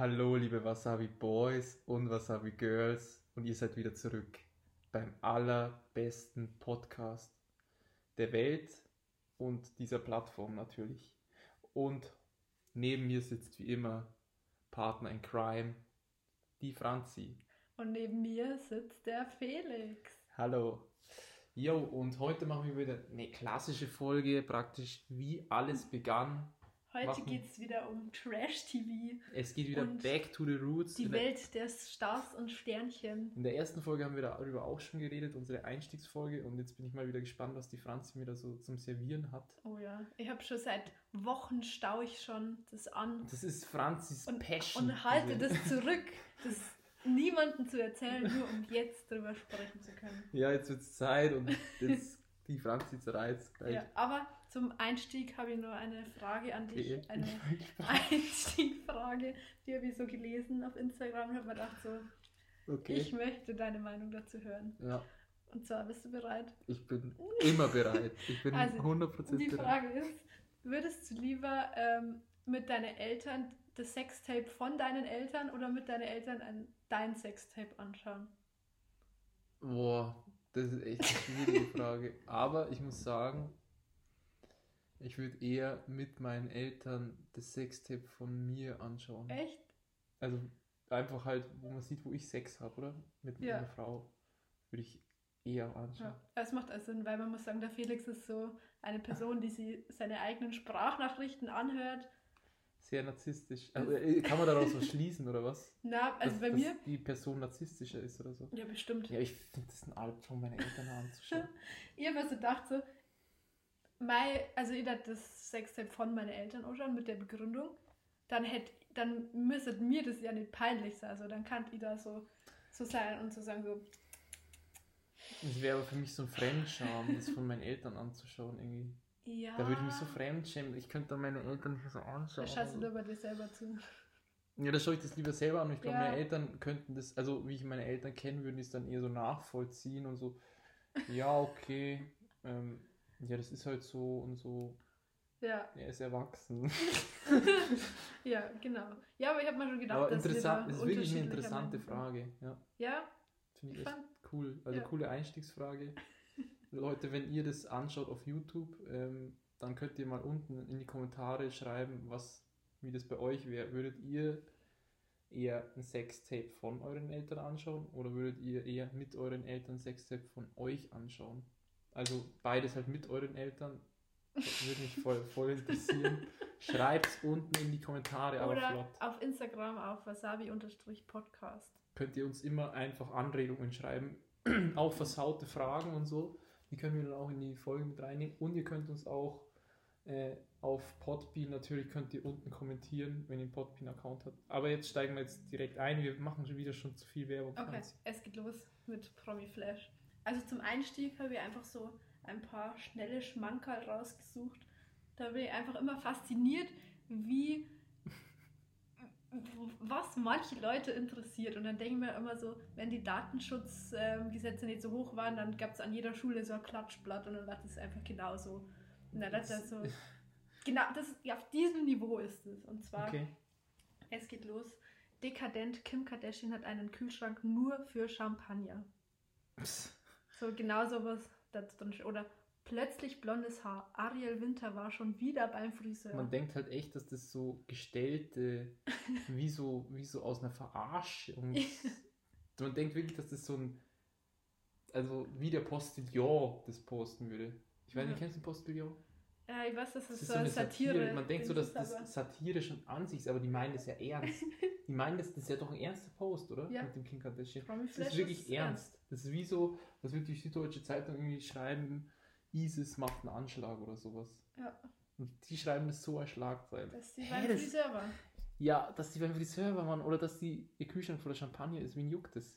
Hallo, liebe Wasabi Boys und Wasabi Girls, und ihr seid wieder zurück beim allerbesten Podcast der Welt und dieser Plattform natürlich. Und neben mir sitzt wie immer Partner in Crime, die Franzi. Und neben mir sitzt der Felix. Hallo. Jo, und heute machen wir wieder eine klassische Folge, praktisch wie alles begann. Heute Machen- geht es wieder um Trash-TV, Es geht wieder back to the roots. die Welt der Stars und Sternchen. In der ersten Folge haben wir darüber auch schon geredet, unsere Einstiegsfolge. Und jetzt bin ich mal wieder gespannt, was die Franzi mir da so zum Servieren hat. Oh ja, ich habe schon seit Wochen stau ich schon das an Das ist Franzis und, Passion. und halte diese- das zurück, das niemandem zu erzählen, nur um jetzt drüber sprechen zu können. Ja, jetzt wird es Zeit und jetzt die Franzi zerreißt gleich. Ja, aber zum Einstieg habe ich nur eine Frage an dich. Okay. Eine Einstiegfrage, die habe ich so gelesen auf Instagram und habe mir gedacht, so, Okay. ich möchte deine Meinung dazu hören. ja, Und zwar, bist du bereit? ich bin immer bereit. Ich bin Also, 100% Die bereit. Frage ist, würdest du lieber ähm, mit deinen Eltern das Sextape von deinen Eltern oder mit deinen Eltern ein, dein Sextape anschauen? Das ist echt eine schwierige Frage. Aber ich muss sagen, ich würde eher mit meinen Eltern das Sextape von mir anschauen. Echt? Also einfach halt, wo man sieht, wo ich Sex habe, oder? Mit Ja. meiner Frau. Würde ich eher anschauen. Ja. Es macht also Sinn, weil man muss sagen, der Felix ist so eine Person, die sie seine eigenen Sprachnachrichten anhört. Sehr narzisstisch. Also, kann man daraus was schließen, oder was? Na, also dass, bei dass mir. die Person narzisstischer ist oder so. Ja, bestimmt. Ja, ich finde das ein Albtraum, meine Eltern anzuschauen. Ich habe mir so gedacht, so, mein, also ich hätte das Sextape von meinen Eltern anschauen mit der Begründung, dann hätte, dann müsste mir das ja nicht peinlich sein. Also dann kann ich da so, so sein und so sagen, so, Das wäre aber für mich so ein Fremdscham, das von meinen Eltern anzuschauen irgendwie. Ja. Da würde ich mich so fremdschämen. Ich könnte dann meine Eltern nicht so anschauen. Da schaust du bei dir selber zu. Ja, da schaue ich das lieber selber an. Und ich glaube, Ja. meine Eltern könnten das, also wie ich meine Eltern kennen, würden die es dann eher so nachvollziehen und so, ja, okay, ähm, ja, das ist halt so und so, Ja, er ist erwachsen. ja, genau. Ja, aber ich habe mir schon gedacht, Aber dass interessant, wir das da ist wirklich eine interessante. Frage. Ja, Ja, finde ich ich echt fand, cool. Also ja. coole Einstiegsfrage. Leute, wenn ihr das anschaut auf YouTube, ähm, dann könnt ihr mal unten in die Kommentare schreiben, was, wie das bei euch wäre. Würdet ihr eher ein Sextape von euren Eltern anschauen oder würdet ihr eher mit euren Eltern ein Sextape von euch anschauen? Also beides halt mit euren Eltern. Das würde mich voll, voll interessieren. Schreibt es unten in die Kommentare, aber oder flott. auf Instagram auf wasabi-podcast. könnt ihr uns immer einfach Anregungen schreiben, auch versaute Fragen und so. Die können wir dann auch in die Folge mit reinnehmen. Und ihr könnt uns auch äh, auf Podbean, natürlich könnt ihr unten kommentieren, wenn ihr einen Podbean-Account habt. Aber jetzt steigen wir jetzt direkt ein. Wir machen schon wieder schon zu viel Werbung. Okay, es geht los mit Promi Flash. Also zum Einstieg habe ich einfach so ein paar schnelle Schmankerl rausgesucht. Da bin ich einfach immer fasziniert, wie was manche Leute interessiert. Und dann denke ich mir immer so, wenn die Datenschutzgesetze nicht so hoch waren, dann gab es an jeder Schule so ein Klatschblatt und dann war das einfach genauso. Und dann er so, genau, das, ja, auf diesem Niveau ist es. Und zwar Okay. es geht los. Dekadent Kim Kardashian hat einen Kühlschrank nur für Champagner. So genau sowas. Oder plötzlich blondes Haar. Ariel Winter war schon wieder beim Friseur. Man denkt halt echt, dass das so gestellte, wie so, wie so aus einer Verarschung. Man denkt wirklich, dass das so ein, also wie der Postillon das posten würde. Ich weiß nicht, kennst du den Postillon? ja, ich weiß, das Das ist, ist so eine Satire. Satire. Man denkt so, dass ist das aber- Satire schon an sich ist, aber die meinen das ja ernst. Die meinen das, das ist ja doch ein ernster Post, oder? Ja. Mit dem Kim Kardashian. Das ist wirklich ernst. Das ist wie so, als würde die Süddeutsche Zeitung irgendwie schreiben, ISIS macht einen Anschlag oder sowas. Ja, Und die schreiben das so als Schlagzeile. dass die beim das- Friseur war. Ja, dass die beim Friseur war, Mann, oder dass die ihr Kühlschrank voller Champagner ist, wen juckt das?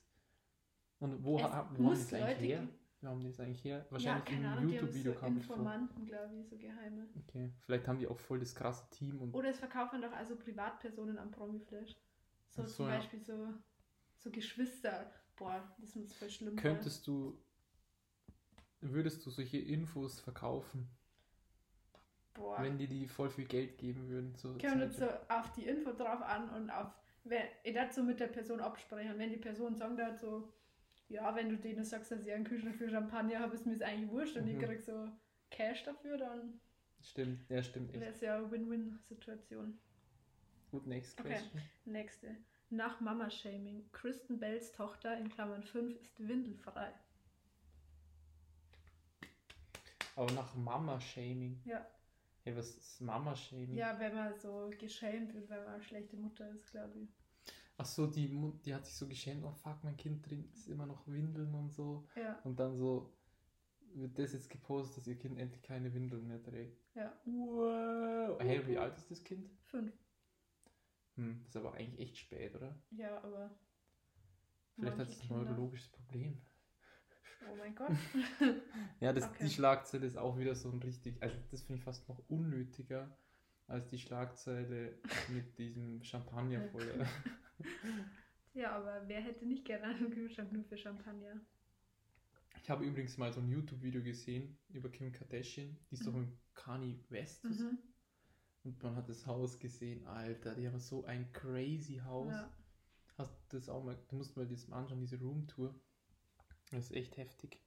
Und wo, ha, wo haben die das eigentlich her? Wo haben die das eigentlich her? Ja, Wahrscheinlich keine im YouTube-Video so kam. Informanten, glaube ich, so geheime. Okay, vielleicht haben die auch voll das krasse Team und Oder es verkaufen doch also Privatpersonen am Promi Flash. So so, zum ja. Beispiel so, so Geschwister. Boah, das muss voll schlimm sein. könntest du, würdest du solche Infos verkaufen, Boah. wenn die die voll viel Geld geben würden? So Kommt jetzt so auf die Info drauf an und auf Wer, ich so mit der Person absprechen. Wenn die Person sagt halt so, ja, wenn du denen sagst, dass ich einen Kühlschrank für Champagner habe, ist mir das eigentlich wurscht und ich Mhm. krieg so Cash dafür, dann Stimmt, ja, stimmt wäre es ja eine Win-Win-Situation. Gut, next Okay. Nächste. Nach Mama-Shaming. Kristen Bells Tochter in Klammern 5 ist windelfrei. Aber nach Mama-Shaming. Ja. Ja, was ist Mama-Shaming? Ja, wenn man so geschämt wird, wenn man eine schlechte Mutter ist, glaube ich. Ach so, die, die hat sich so geschämt, oh fuck, mein Kind trinkt immer noch Windeln und so. Ja, Und dann so wird das jetzt gepostet, dass ihr Kind endlich keine Windeln mehr trägt. ja. Wow. Hey, wie alt ist das Kind? 5. Hm, das ist aber eigentlich echt spät, oder? Ja, aber. Vielleicht hat es ein neurologisches Problem. Oh mein Gott. Ja, das, Okay. die Schlagzeile ist auch wieder so ein richtig, also das finde ich fast noch unnötiger als die Schlagzeile mit diesem Champagner voll. Ja, aber wer hätte nicht gerne einen Kühlschrank nur für Champagner? Ich habe übrigens mal so ein YouTube-Video gesehen über Kim Kardashian, die ist doch Mhm. mit Kanye West zusammen. und man hat das Haus gesehen, Alter, die haben so ein crazy Haus. Ja. Hast du das auch mal, du musst mal das anschauen, diese Roomtour. Das ist echt heftig.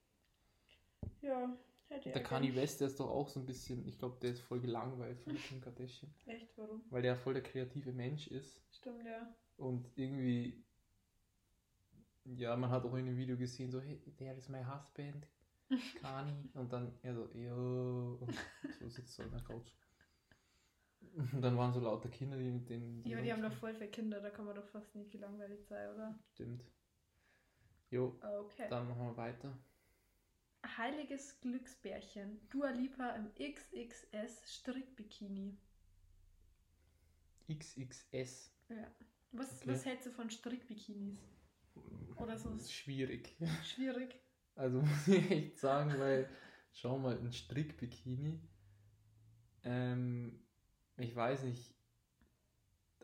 ja, hätte Der Kanye West, der ist doch auch so ein bisschen, ich glaube, der ist voll gelangweilt von Kim Kardashian, Echt, warum? weil der voll der kreative Mensch ist Stimmt, ja. und irgendwie, ja, man hat auch in dem Video gesehen, so, hey, der ist mein Husband, Kanye, und dann, er so, yo, und so sitzt er auf der Couch. Und dann waren so lauter Kinder, die mit denen. Ja, die haben doch voll viele Kinder, da kann man doch fast nicht gelangweilt sein, oder? Stimmt. Jo, Okay. dann machen wir weiter. Heiliges Glücksbärchen. Dua Lipa im XXS Strickbikini. XXS. Ja. Was, Okay. was hältst du von Strickbikinis? Oder so schwierig. schwierig? Also muss ich echt sagen, weil, schau mal, ein Strickbikini. Ähm, ich weiß nicht.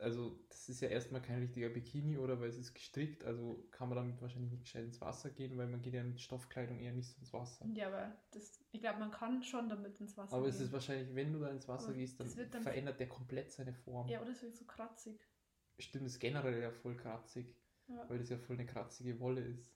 Also, das ist ja erstmal kein richtiger Bikini, oder? Weil es ist gestrickt, also kann man damit wahrscheinlich nicht gescheit ins Wasser gehen, weil man geht ja mit Stoffkleidung eher nicht so ins Wasser. Ja, aber das, ich glaube, man kann schon damit ins Wasser Aber es gehen. ist wahrscheinlich, wenn du da ins Wasser Aber gehst, dann, dann- verändert der komplett seine Form. Ja, oder es wird so kratzig. Stimmt, ist generell ja voll kratzig, Ja. weil das ja voll eine kratzige Wolle ist.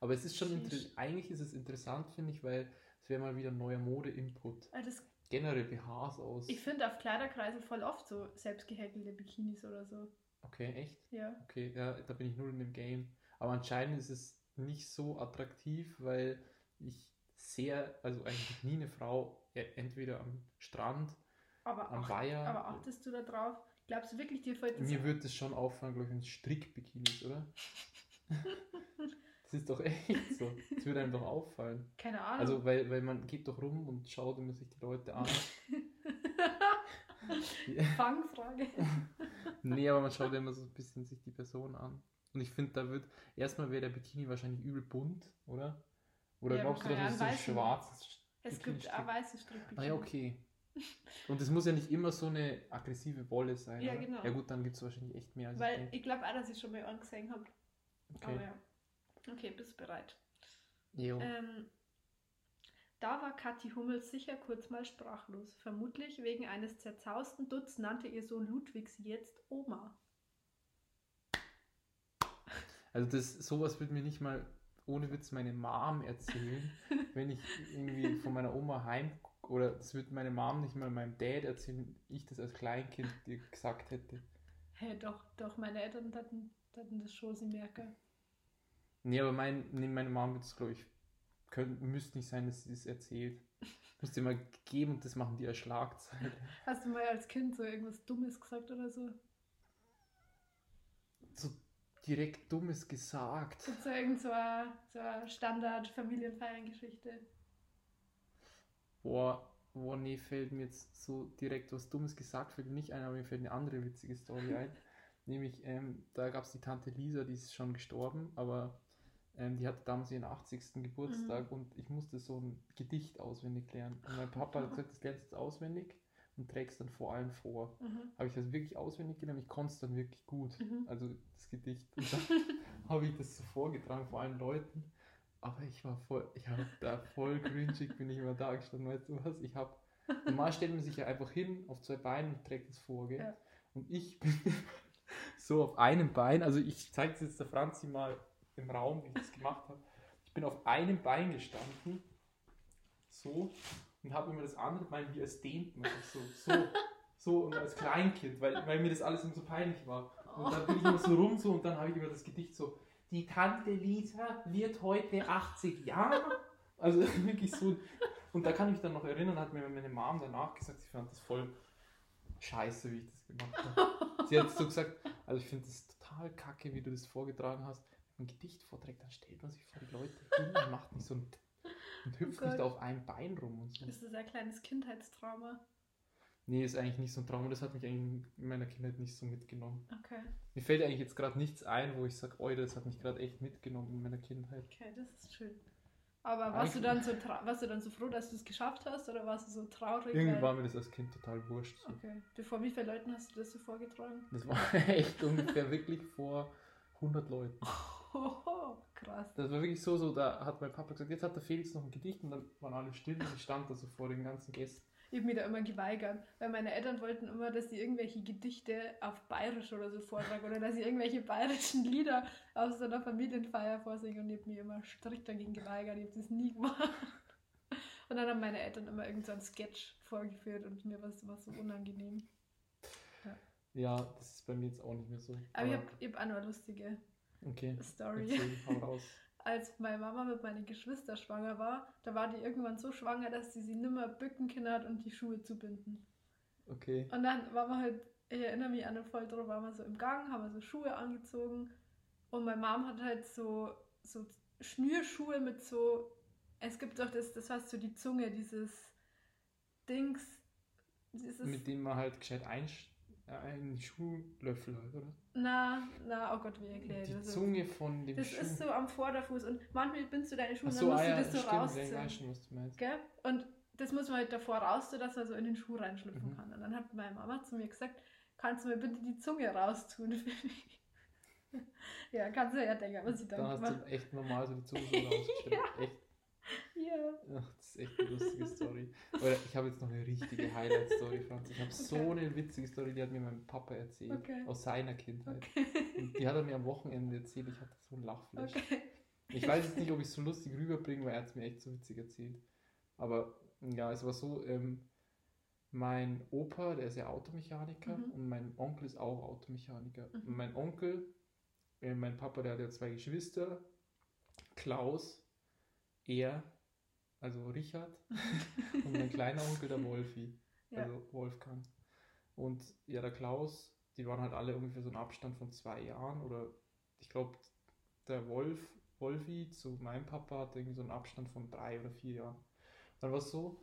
Aber es ist schon, eigentlich ist es interessant, finde ich, weil es wäre mal wieder ein neuer Mode-Input. Das, Generell BHs aus. ich finde auf Kleiderkreisen voll oft so selbst gehäkelte Bikinis oder so. Okay, echt? Ja. Okay, ja, da bin ich null in dem Game. Aber anscheinend ist es nicht so attraktiv, weil ich sehr, also eigentlich nie eine Frau e- entweder am Strand, Aber, am ach, Weiher. aber achtest du da drauf? Glaubst du wirklich, dir fällt das Mir wird es schon auffallen, glaube ich, wenn es Strickbikinis, oder? das ist doch echt so. Das würde einem doch auffallen. Keine Ahnung. Also, weil, weil man geht doch rum und schaut immer sich die Leute an. Fangfrage. nee, aber man schaut immer so ein bisschen sich die Person an. Und ich finde, da wird, erstmal wäre der Bikini wahrscheinlich übel bunt, oder? Oder Ja, glaubst du, dass es so ein schwarzes Es Bikini gibt auch Strick- weiße Strickbikinis. Ah ja, okay. Und es muss ja nicht immer so eine aggressive Wolle sein. Ja, oder? genau. Ja gut, dann gibt es wahrscheinlich echt mehr als ich Weil denke. ich glaube auch, dass ich schon mal angesehen habe. Okay. Aber ja. Okay, bist bereit. Jo. Ähm, da war Kathi Hummels sicher kurz mal sprachlos. Vermutlich wegen eines zerzausten Dutz nannte ihr Sohn Ludwig sie jetzt Oma. Also das, sowas wird mir nicht mal ohne Witz meine Mom erzählen, wenn ich irgendwie von meiner Oma heim oder das wird meine Mom nicht mal meinem Dad erzählen, wenn ich das als Kleinkind dir gesagt hätte. Hä, doch, doch, meine Eltern hatten, hatten das schon, sie merken. Nee, aber mein, nee, meine Mom wird es, glaube ich, könnt, müsste nicht sein, dass sie das erzählt. Dir mal geben und das machen die als Schlagzeile. Hast du mal als Kind so irgendwas Dummes gesagt oder so? So direkt Dummes gesagt. Gibt so irgend so eine, so eine Standard-Familienfeiern-Geschichte? Boah, boah, nee, fällt mir jetzt so direkt was Dummes gesagt, fällt mir nicht ein, aber mir fällt eine andere witzige Story ein. Nämlich, ähm, da gab es die Tante Lisa, die ist schon gestorben, aber ähm, die hatte damals ihren 80. Geburtstag und ich musste so ein Gedicht auswendig lernen. Und mein Papa hat gesagt, das lernst du jetzt auswendig und trägst dann vor allem vor. Mhm. Habe ich das wirklich auswendig gelernt, ich konnte es dann wirklich gut. Mhm. Also das Gedicht. Und dann habe ich das so vorgetragen vor allen Leuten. Aber ich war voll, ich habe da voll cringig, bin ich immer da gestanden, weißt du was? Ich habe, normal stellt man sich ja einfach hin auf zwei Beinen und trägt es vor, gell? Ja. Und ich bin so auf einem Bein, also ich zeige es jetzt der Franzi mal im Raum, wie ich das gemacht habe. Ich bin auf einem Bein gestanden, so, und habe immer das andere Bein wie als dehnt so, so, so und als Kleinkind, weil, weil mir das alles immer so peinlich war. Und dann bin ich immer so rum so und dann habe ich immer das Gedicht so, die Tante Lisa wird heute 80 Jahre. Also wirklich so. Und da kann ich mich dann noch erinnern, hat mir meine Mom danach gesagt, sie fand das voll scheiße, wie ich das gemacht habe. Sie hat so gesagt, also ich finde das total kacke, wie du das vorgetragen hast. Gedicht vorträgt, dann stellt man sich vor die Leute hin und macht nicht so ein und hüpft Oh nicht auf einem Bein rum und so. Das ist ein kleines Kindheitstrauma. Nee, ist eigentlich nicht so ein Trauma. Das hat mich eigentlich in meiner Kindheit nicht so mitgenommen. Okay. Mir fällt eigentlich jetzt gerade nichts ein, wo ich sage, oh, das hat mich gerade echt mitgenommen in meiner Kindheit. Okay, das ist schön. Aber warst du, dann so warst du dann so froh, dass du es geschafft hast oder warst du so traurig? Irgendwie weil- war mir das als Kind total wurscht. So. Okay. Bevor wie viele Leuten hast du das so vorgetragen? Das war echt ungefähr wirklich vor 100 Leuten. Hoho, krass. Das war wirklich so, so, da hat mein Papa gesagt, jetzt hat der Felix noch ein Gedicht und dann waren alle still und ich stand da so vor den ganzen Gästen. Ich habe mich da immer geweigert, weil meine Eltern wollten immer, dass ich irgendwelche Gedichte auf Bayerisch oder so vortrage oder dass ich irgendwelche bayerischen Lieder aus so einer Familienfeier vorsinge und ich habe mich immer strikt dagegen geweigert. Ich habe das nie gemacht. Und dann haben meine Eltern immer irgendeinen so Sketch vorgeführt und mir war es immer so unangenehm. Ja, das ist bei mir jetzt auch nicht mehr so. Aber ich habe hab auch noch eine lustige okay, Story. raus. als meine Mama mit meinen Geschwistern schwanger war, da war die irgendwann so schwanger, dass sie sie nimmer bücken können hat und die Schuhe zubinden. Okay, Und dann waren wir halt, ich erinnere mich an den voll waren wir so im Gang, haben wir so Schuhe angezogen und meine Mom hat halt so, so Schnürschuhe mit so, es gibt doch das, das heißt so die Zunge, dieses Dings, dieses, mit dem man halt gescheit einsch einen Schuhlöffel hat, oder? na, na, oh Gott, wie Die das? jetzt? Zunge von dem Das Schuh. ist so am Vorderfuß und manchmal bindst du deine Schuhe Ach und so, dann musst ah, ja, du das so stimmt, ja, rausziehen. schon, was du meinst. Gell? Und das muss man halt davor raus, dass er so in den Schuh reinschlüpfen Mhm. kann. Und dann hat meine Mama zu mir gesagt, kannst du mir bitte die Zunge raustun für mich? ja, kannst du ja denken, was ich dann Dann hast du echt normal so die Zunge so rausgestellt. Echt, Ja. ach, ist echt eine lustige Story. Aber ich habe jetzt noch eine richtige Highlight-Story, Franz. Ich habe so Okay. eine witzige Story, die hat mir mein Papa erzählt. Okay. Aus seiner Kindheit. Okay. Und die hat er mir am Wochenende erzählt. Ich hatte so einen Lachflash. Ich weiß jetzt nicht, ob ich es so lustig rüberbringe, weil er hat es mir echt so witzig erzählt. Aber ja, es war so, ähm, mein Opa, der ist ja Automechaniker Mhm. und mein Onkel ist auch Automechaniker. Mhm. Mein Onkel, äh, mein Papa, der hat ja zwei Geschwister, Klaus, er, also Richard, und mein kleiner Onkel, der Wolfi, Ja. also Wolfgang. Und ja, der Klaus, die waren halt alle ungefähr so einen Abstand von zwei Jahren oder ich glaube, der Wolf, Wolfi zu meinem Papa hatte irgendwie so einen Abstand von drei oder vier Jahren. Dann war es so,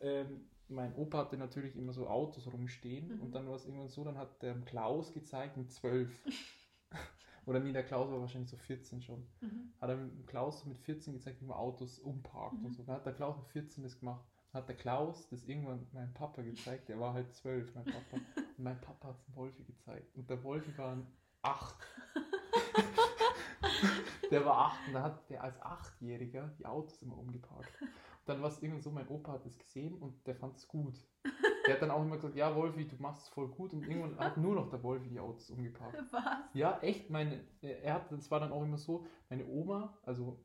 ähm, mein Opa hatte natürlich immer so Autos rumstehen Mhm. und dann war es irgendwann so, dann hat der Klaus gezeigt mit zwölf. oder nee, der Klaus war wahrscheinlich so 14 schon. Mhm. Hat er mit Klaus mit 14 gezeigt, wie man Autos umparkt Mhm. und so. Dann hat der Klaus mit 14 das gemacht. Dann hat der Klaus das irgendwann meinem Papa gezeigt, der war halt 12, mein Papa. Und mein Papa hat es dem Wolfi gezeigt. Und der Wolfi war ein 8. der war 8 und dann hat der als Achtjähriger die Autos immer umgeparkt. Und dann war es irgendwann so, mein Opa hat es gesehen und der fand es gut. Der hat dann auch immer gesagt, ja Wolfi, du machst es voll gut. Und irgendwann hat nur noch der Wolfi die Autos umgeparkt. Was? Ja, echt, meine, er hat, das war dann auch immer so, meine Oma, also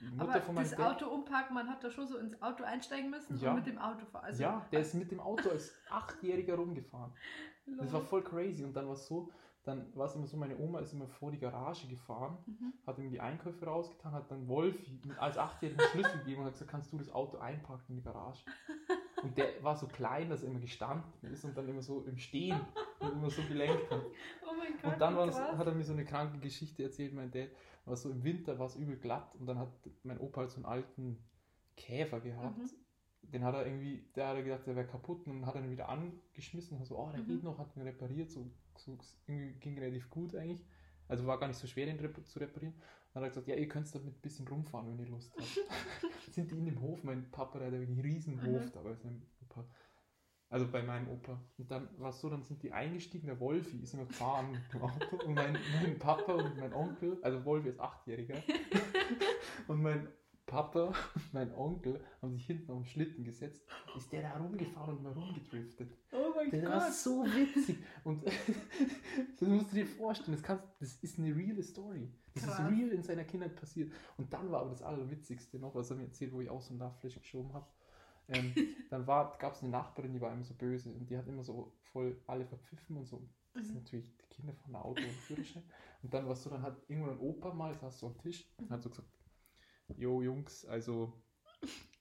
die Mutter Aber von meinem das Dad, Auto umparken, man hat da schon so ins Auto einsteigen müssen Ja. und mit dem Auto fahren. Also, ja, der ist mit dem Auto als Achtjähriger rumgefahren. Das war lol. voll crazy. Und dann war es so, dann war es immer so, meine Oma ist immer vor die Garage gefahren, Mhm. hat ihm die Einkäufe rausgetan, hat dann Wolfi mit- als Achtjährigen Schlüssel gegeben und hat gesagt, kannst du das Auto einparken in die Garage? Und der war so klein, dass er immer gestanden ist und dann immer so im Stehen und immer so gelenkt hat. Oh mein Gott, Und dann hat er mir so eine kranke Geschichte erzählt, mein Dad. War so im Winter war es übel glatt und dann hat mein Opa halt so einen alten Käfer gehabt. Mhm. Den hat er irgendwie, der hat er gedacht, der wäre kaputt und dann hat er ihn wieder angeschmissen und so, oh, der Mhm. geht noch, hat ihn repariert, so, so irgendwie ging relativ gut eigentlich. Also war gar nicht so schwer, den zu reparieren. Dann hat er gesagt, ja, ihr könnt damit ein bisschen rumfahren, wenn ihr Lust habt. Sind die in dem Hof, mein Papa, der hat einen riesen Hof Mhm. da bei seinem Opa. Also bei meinem Opa. Und dann war es so, dann sind die eingestiegen, der Wolfi ist immer gefahren mit dem Auto und mein, mein Papa und mein Onkel, also Wolfi ist Achtjähriger, und mein Papa und mein Onkel haben sich hinten auf den Schlitten gesetzt, ist der da rumgefahren und mal rumgedriftet. Oh mein Das war so witzig. Und das musst du dir vorstellen, das, kannst, das ist eine reale Story. Das Krass. ist real in seiner Kindheit passiert. Und dann war aber das Allerwitzigste noch, was er mir erzählt, wo ich auch so einen Lachflash geschoben habe. Ähm, dann gab es eine Nachbarin, die war immer so böse und die hat immer so voll alle verpfiffen und so. Das sind Mhm. natürlich die Kinder von der Auto und Führerschein. Und dann war es so, dann hat irgendwann ein Opa mal, saß so am Tisch und hat so gesagt, Jo Jungs, also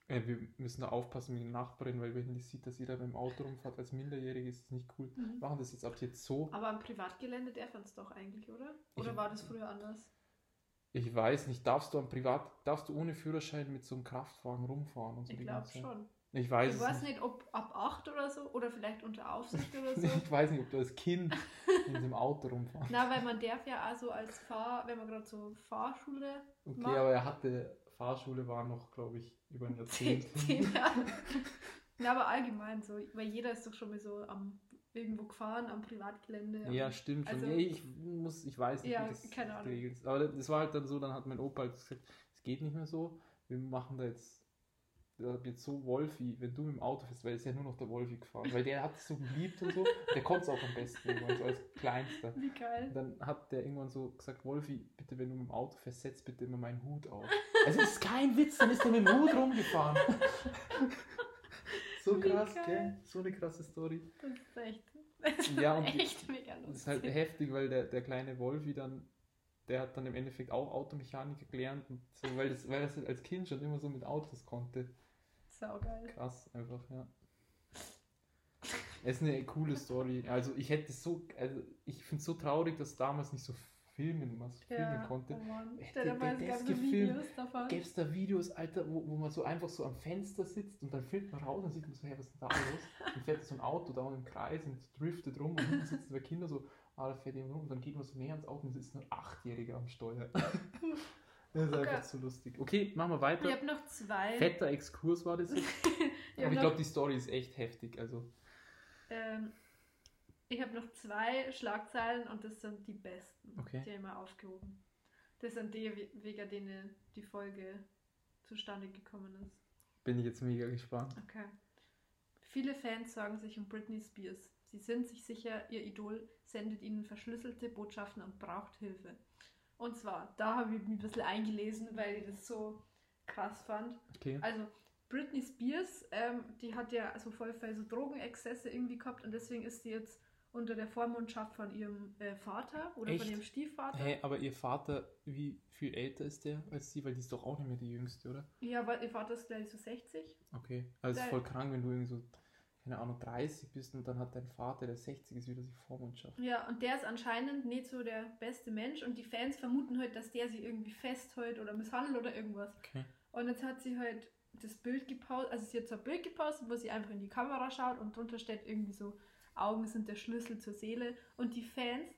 äh, wir müssen da aufpassen mit den Nachbarin, weil wenn die sieht, dass ihr da beim Auto rumfahrt als Minderjährige, ist das nicht cool. Mhm. Machen das jetzt ab jetzt so. Aber am Privatgelände darf man es doch eigentlich, oder? Oder Ich- war das früher anders? Ich weiß nicht, darfst du am Privat, darfst du ohne Führerschein mit so einem Kraftwagen rumfahren und so Ich glaube schon. Ich weiß Ich es weiß nicht. nicht, ob ab 8 oder so oder vielleicht unter Aufsicht oder so. Ich weiß nicht, ob du als Kind in diesem Auto rumfahren. Na, weil man darf ja also als Fahr, wenn man gerade so Fahrschule Okay, Mach- aber er hatte, Fahrschule war noch, glaube ich, über ein Jahrzehnt. Na, aber allgemein so, weil jeder ist doch schon mal so am irgendwo gefahren, am Privatgelände. Ja, stimmt schon. Also- ja, ich muss, ich weiß nicht, Ja, wie das keine Ahnung. ist. Aber das war halt dann so, dann hat mein Opa halt gesagt, es geht nicht mehr so, wir machen da jetzt, da wird so Wolfi, wenn du mit dem Auto fährst, weil es ist ja nur noch der Wolfi gefahren, weil der hat es so geliebt und so, der konnte es auch am besten irgendwann, so als Kleinster. Wie geil. Und dann hat der irgendwann so gesagt, Wolfi, bitte, wenn du mit dem Auto fährst, setz bitte immer meinen Hut auf. Also es ist kein Witz, dann ist er mit dem Hut rumgefahren. so Wie krass, geil. gell? So eine krasse Story. Das ist echt. Das ist Ja, und die- echt mega lustig. Das ist halt heftig, weil der, der kleine Wolfi dann, der hat dann im Endeffekt auch Automechanik gelernt, und so, weil, das, weil er das als Kind schon immer so mit Autos konnte. Saugeil. Krass, einfach, ja. Es ist eine coole Story. Also ich hätte so, also ich finde es so traurig, dass damals nicht so filmen, was filmen Ja, konnte. oh Mann. Hätte mal, der es das gefilmt, Videos davon. Gäbe es da Videos, Alter, wo, wo man so einfach so am Fenster sitzt und dann filmt man raus und sieht man so, hey, was ist denn da los? Dann fährt so ein Auto da im Kreis und driftet rum und hinten sitzen zwei Kinder so, ah, da fährt jemand rum und dann geht man so näher ans Auto und sitzt ein Achtjähriger am Steuer. Das ist Okay. einfach so lustig. Okay, machen wir weiter. Ich habe noch zwei. Fetter Exkurs war das jetzt. Ich Aber ich glaube, die Story ist echt heftig. Also, Ähm, ich habe noch zwei Schlagzeilen und das sind die besten, Okay. die habe ich mal aufgehoben. Das sind die, we- wegen denen die Folge zustande gekommen ist. bin ich jetzt mega gespannt. Okay. Viele Fans sorgen sich um Britney Spears. Sie sind sich sicher, ihr Idol sendet ihnen verschlüsselte Botschaften und braucht Hilfe. Und zwar, da habe ich mich ein bisschen eingelesen, weil ich das so krass fand. Okay. Also Britney Spears, ähm, die hat ja so voll viel so Drogenexzesse irgendwie gehabt und deswegen ist sie jetzt unter der Vormundschaft von ihrem äh, Vater oder Echt? von ihrem Stiefvater. Hey, aber ihr Vater, wie viel älter ist der als sie? Weil die ist doch auch nicht mehr die jüngste, oder? Ja, weil ihr Vater ist gleich so 60. Okay. Also ist voll krank, wenn du irgendwie so, keine Ahnung, 30 bist und dann hat dein Vater, der 60 ist, wieder die Vormundschaft. Ja, und der ist anscheinend nicht so der beste Mensch und die Fans vermuten halt, dass der sie irgendwie festhält oder misshandelt oder irgendwas. Okay. Und jetzt hat sie halt das Bild gepostet, also sie hat so ein Bild gepostet, wo sie einfach in die Kamera schaut und drunter steht irgendwie so, Augen sind der Schlüssel zur Seele. Und die Fans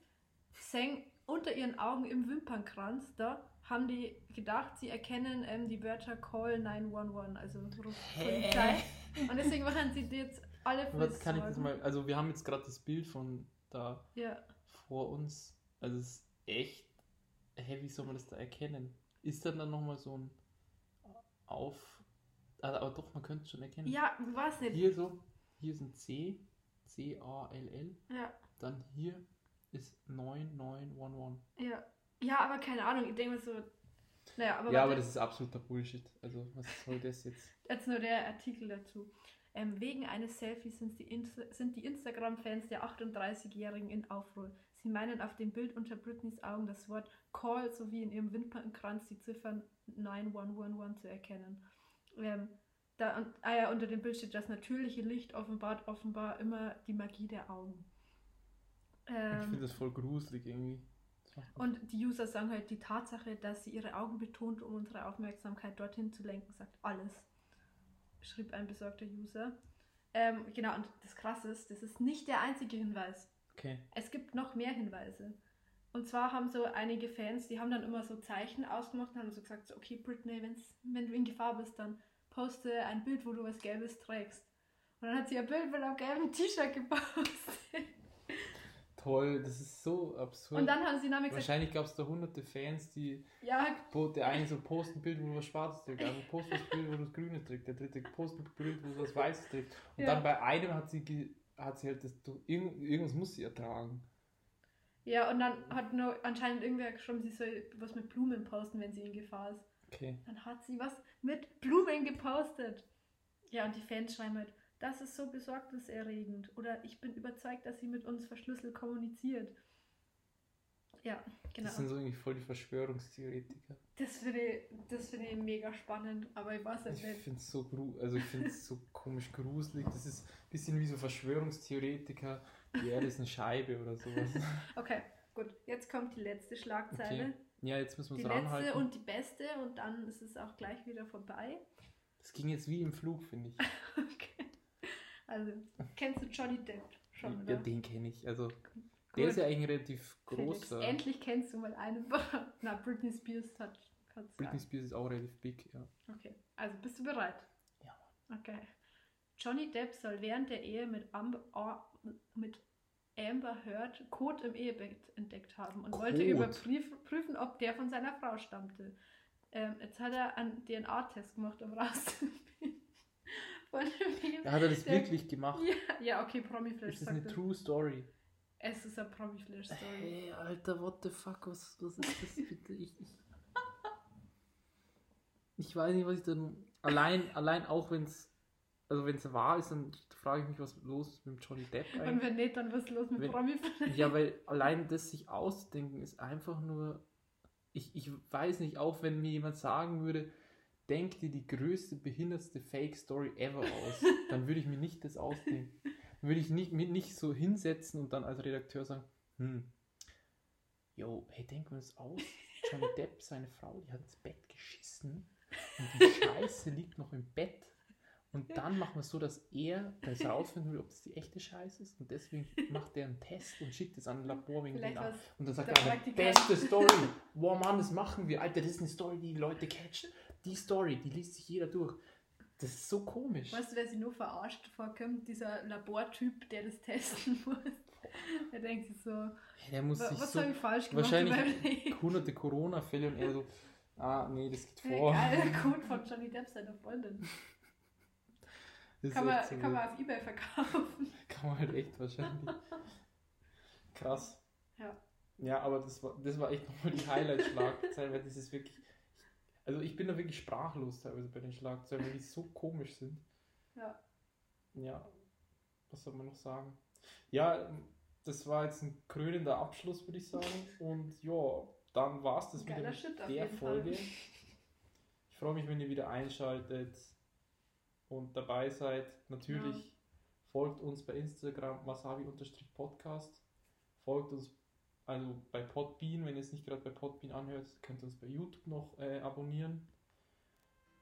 sehen unter ihren Augen im Wimpernkranz, da haben die gedacht, sie erkennen ähm, die Wörter Call 911, also Polizei. Und deswegen machen sie jetzt alle Was kann ich das mal, also wir haben jetzt gerade das Bild von da Ja, vor uns. Also es ist echt, hä, wie soll man das da erkennen? Ist dann dann nochmal so ein Auf, also, aber doch, man könnte es schon erkennen. ja, weiß nicht. Hier so, hier ist ein C, C-A-L-L. Ja, Dann hier ist 9911. ja. Ja, aber keine Ahnung, ich denke mir so, naja, aber ja, aber das ist absoluter Bullshit. Also, was soll das jetzt? Jetzt nur der Artikel dazu. Ähm, wegen eines Selfies sind die, Insta sind die Instagram-Fans der 38-Jährigen in Aufruhr. Sie meinen auf dem Bild unter Britneys Augen das Wort Call sowie in ihrem Wimpernkranz die Ziffern 9111 zu erkennen. Ähm, da, und, ah ja, unter dem Bild steht, das natürliche Licht offenbart offenbar immer die Magie der Augen. Ich Ähm, finde das voll gruselig irgendwie. Und die User sagen halt, die Tatsache, dass sie ihre Augen betont, um unsere Aufmerksamkeit dorthin zu lenken, sagt alles. Schrieb ein besorgter User. Ähm, genau, und das Krasse ist, das ist nicht der einzige Hinweis. Okay. Es gibt noch mehr Hinweise. Und zwar haben so einige Fans, die haben dann immer so Zeichen ausgemacht und haben so gesagt, so, okay, Britney, wenn's, wenn du in Gefahr bist, dann poste ein Bild, wo du was Gelbes trägst. Und dann hat sie ein Bild mit einem gelben T-Shirt gepostet. Toll, das ist so absurd. Und dann haben sie gesagt, Wahrscheinlich gab es da hunderte Fans, die ja, der eine so postet ein Bild, wo was Schwarzes trägt, der andere postet das Bild, wo das Grüne trägt, der dritte postet ein Bild, wo was Weißes trägt. Und Ja. dann bei einem hat sie, hat sie halt das, du- irgend, irgendwas muss sie ertragen. ja, und dann hat nur anscheinend irgendwer geschrieben, sie soll was mit Blumen posten, wenn sie in Gefahr ist. Okay. Dann hat sie was mit Blumen gepostet. Ja, und die Fans schreiben halt, das ist so besorgniserregend. Oder ich bin überzeugt, dass sie mit uns verschlüsselt kommuniziert. Ja, genau. Das sind so irgendwie voll die Verschwörungstheoretiker. Das finde ich, das finde ich mega spannend, aber ich weiß Ich halt nicht. finde es so, gru also ich find's so komisch gruselig. Das ist ein bisschen wie so Verschwörungstheoretiker. Die Erde ist eine Scheibe oder sowas. Okay, gut. Jetzt kommt die letzte Schlagzeile. Okay. Ja, jetzt müssen Die wir uns letzte ranhalten. und die beste und dann ist es auch gleich wieder vorbei. Das ging jetzt wie im Flug, finde ich. Okay. Also, kennst du Johnny Depp schon, Ja, oder? den kenne ich. Also, Gut. der ist ja eigentlich relativ groß. endlich kennst du mal einen. Na, Britney Spears hat hat's Britney ja. Spears ist auch relativ big, ja. Okay, also bist du bereit? Ja. Okay. Johnny Depp soll während der Ehe mit Amber, mit Amber Heard Code im Ehebett entdeckt haben und wollte Code? überprüfen, ob der von seiner Frau stammte. Ähm, jetzt hat er einen DNA-Test gemacht, um rauszufinden, von wem. Da hat er das der- wirklich gemacht. Ja, ja, okay, Promi-Flash Ist das sagt eine er. True Story? Es ist eine Promi-Flash-Story. Hey, Alter, what the fuck, was, was ist das bitte? Ich, ich, ich weiß nicht, was ich dann. Allein, allein auch wenn es. Also wenn es wahr ist, dann frage ich mich, was los ist mit Johnny Depp Und eigentlich. wenn nicht, dann was ist los mit Wenn- Promi-Flash? Ja, weil allein das sich auszudenken ist einfach nur. Ich, ich weiß nicht, auch wenn mir jemand sagen würde, denk dir die größte, behindertste Fake-Story ever aus, dann würde ich mir nicht das ausdenken. Dann würde ich nicht, mir nicht so hinsetzen und dann als Redakteur sagen, hm, yo, hey, denken wir uns aus. Johnny Depp, seine Frau, die hat ins Bett geschissen und die Scheiße liegt noch im Bett. Und dann machen wir es so, dass er das herausfinden will, ob das die echte Scheiße ist. Und deswegen macht er einen Test und schickt es an ein Labor wegen was Und dann sagt er, beste Story. Wow, Mann, das machen wir. Alter, das ist eine Story, die die Leute catcht. Die Story, die liest sich jeder durch. Das ist so komisch. Weißt du, wer sich nur verarscht vorkommt? Dieser Labortyp, der das testen muss. Der denkt sich so, wa- Der muss sich was so habe ich falsch gemacht wahrscheinlich hunderte Corona-Fälle und er so, ah, nee, das geht vor. Geil, Code von Johnny Depp, seiner Freundin. Kann man, so kann man auf Ebay verkaufen. Kann man halt echt wahrscheinlich. Krass. Ja. Ja, aber das war, das war echt nochmal die Highlight-Schlagzeile, weil das ist wirklich. Also ich bin da wirklich sprachlos teilweise bei den Schlagzeilen, weil die so komisch sind. Ja. Ja, was soll man noch sagen? Ja, das war jetzt ein krönender Abschluss, würde ich sagen. Und ja, dann war es das wieder mit der Folge. Fall. Ich freue mich, wenn ihr wieder einschaltet und dabei seid. Natürlich folgt uns bei Instagram wasabi-podcast. Folgt uns also bei Podbean, wenn ihr es nicht gerade bei Podbean anhört, könnt ihr uns bei YouTube noch äh, abonnieren.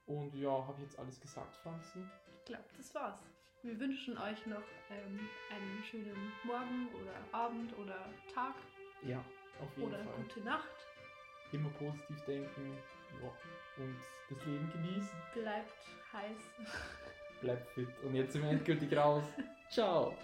Und ja, habe ich jetzt alles gesagt, Franzi? Ich glaube, das war's. Wir wünschen euch noch ähm, einen schönen Morgen oder Abend oder Tag Ja, auf jeden oder Fall. gute Nacht. Immer positiv denken ja, und das Leben genießen. Bleibt heiß. Bleibt fit. Und jetzt sind wir endgültig raus. Ciao.